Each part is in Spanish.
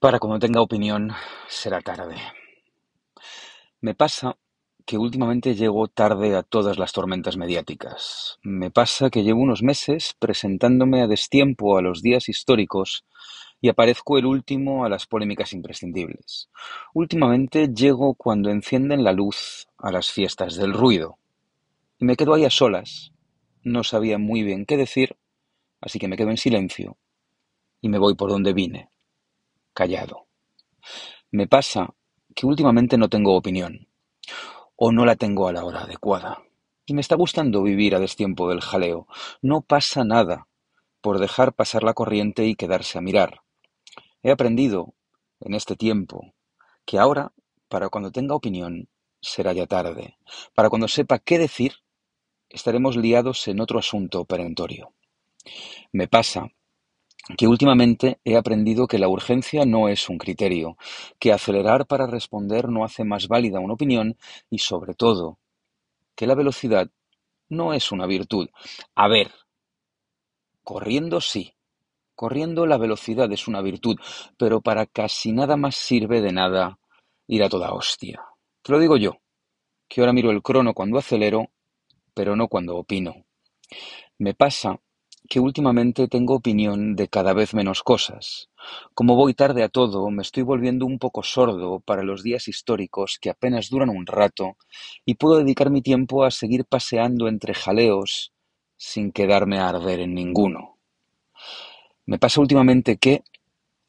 Para cuando tenga opinión, será tarde. Me pasa que últimamente llego tarde a todas las tormentas mediáticas. Me pasa que llevo unos meses presentándome a destiempo a los días históricos y aparezco el último a las polémicas imprescindibles. Últimamente llego cuando encienden la luz a las fiestas del ruido. Y me quedo ahí a solas. No sabía muy bien qué decir, así que me quedo en silencio y me voy por donde vine callado. Me pasa que últimamente no tengo opinión, o no la tengo a la hora adecuada. Y me está gustando vivir a destiempo del jaleo. No pasa nada por dejar pasar la corriente y quedarse a mirar. He aprendido en este tiempo que ahora, para cuando tenga opinión, será ya tarde. Para cuando sepa qué decir, estaremos liados en otro asunto perentorio. Me pasa que últimamente he aprendido que la urgencia no es un criterio, que acelerar para responder no hace más válida una opinión y sobre todo que la velocidad no es una virtud. A ver, corriendo sí, corriendo la velocidad es una virtud, pero para casi nada más sirve de nada ir a toda hostia. Te lo digo yo, que ahora miro el crono cuando acelero, pero no cuando opino. Me pasa que últimamente tengo opinión de cada vez menos cosas. Como voy tarde a todo, me estoy volviendo un poco sordo para los días históricos que apenas duran un rato y puedo dedicar mi tiempo a seguir paseando entre jaleos sin quedarme a arder en ninguno. Me pasa últimamente que,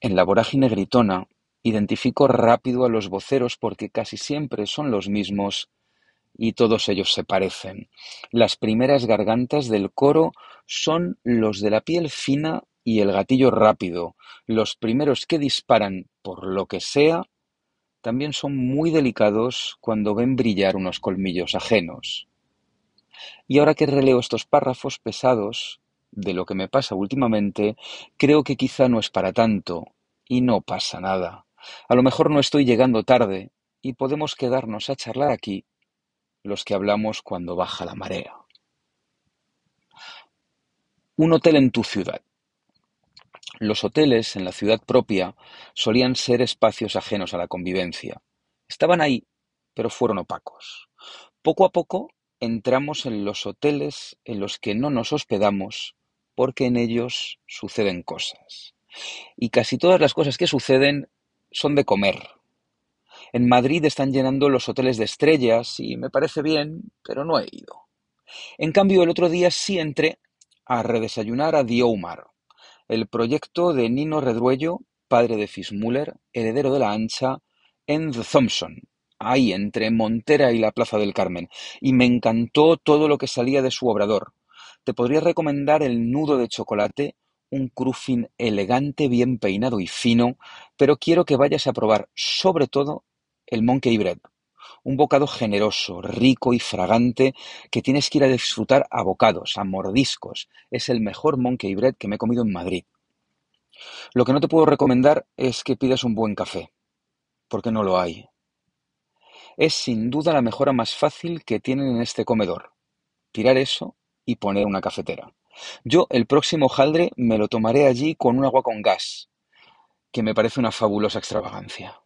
en la vorágine gritona, identifico rápido a los voceros porque casi siempre son los mismos y todos ellos se parecen. Las primeras gargantas del coro son los de la piel fina y el gatillo rápido. Los primeros que disparan por lo que sea también son muy delicados cuando ven brillar unos colmillos ajenos. Y ahora que releo estos párrafos pesados de lo que me pasa últimamente, creo que quizá no es para tanto y no pasa nada. A lo mejor no estoy llegando tarde y podemos quedarnos a charlar aquí los que hablamos cuando baja la marea. Un hotel en tu ciudad. Los hoteles en la ciudad propia solían ser espacios ajenos a la convivencia. Estaban ahí, pero fueron opacos. Poco a poco entramos en los hoteles en los que no nos hospedamos porque en ellos suceden cosas. Y casi todas las cosas que suceden son de comer, en Madrid están llenando los hoteles de estrellas y me parece bien, pero no he ido. En cambio, el otro día sí entré a redesayunar a Diomar, el proyecto de Nino Redruello, padre de Fismuller, heredero de la Ancha, en The Thompson, ahí entre Montera y la Plaza del Carmen, y me encantó todo lo que salía de su obrador. Te podría recomendar el nudo de chocolate, un cruffin elegante, bien peinado y fino, pero quiero que vayas a probar sobre todo el Monkey Bread, un bocado generoso, rico y fragante que tienes que ir a disfrutar a bocados, a mordiscos. Es el mejor Monkey Bread que me he comido en Madrid. Lo que no te puedo recomendar es que pidas un buen café, porque no lo hay. Es sin duda la mejora más fácil que tienen en este comedor. Tirar eso y poner una cafetera. Yo el próximo jaldre me lo tomaré allí con un agua con gas, que me parece una fabulosa extravagancia.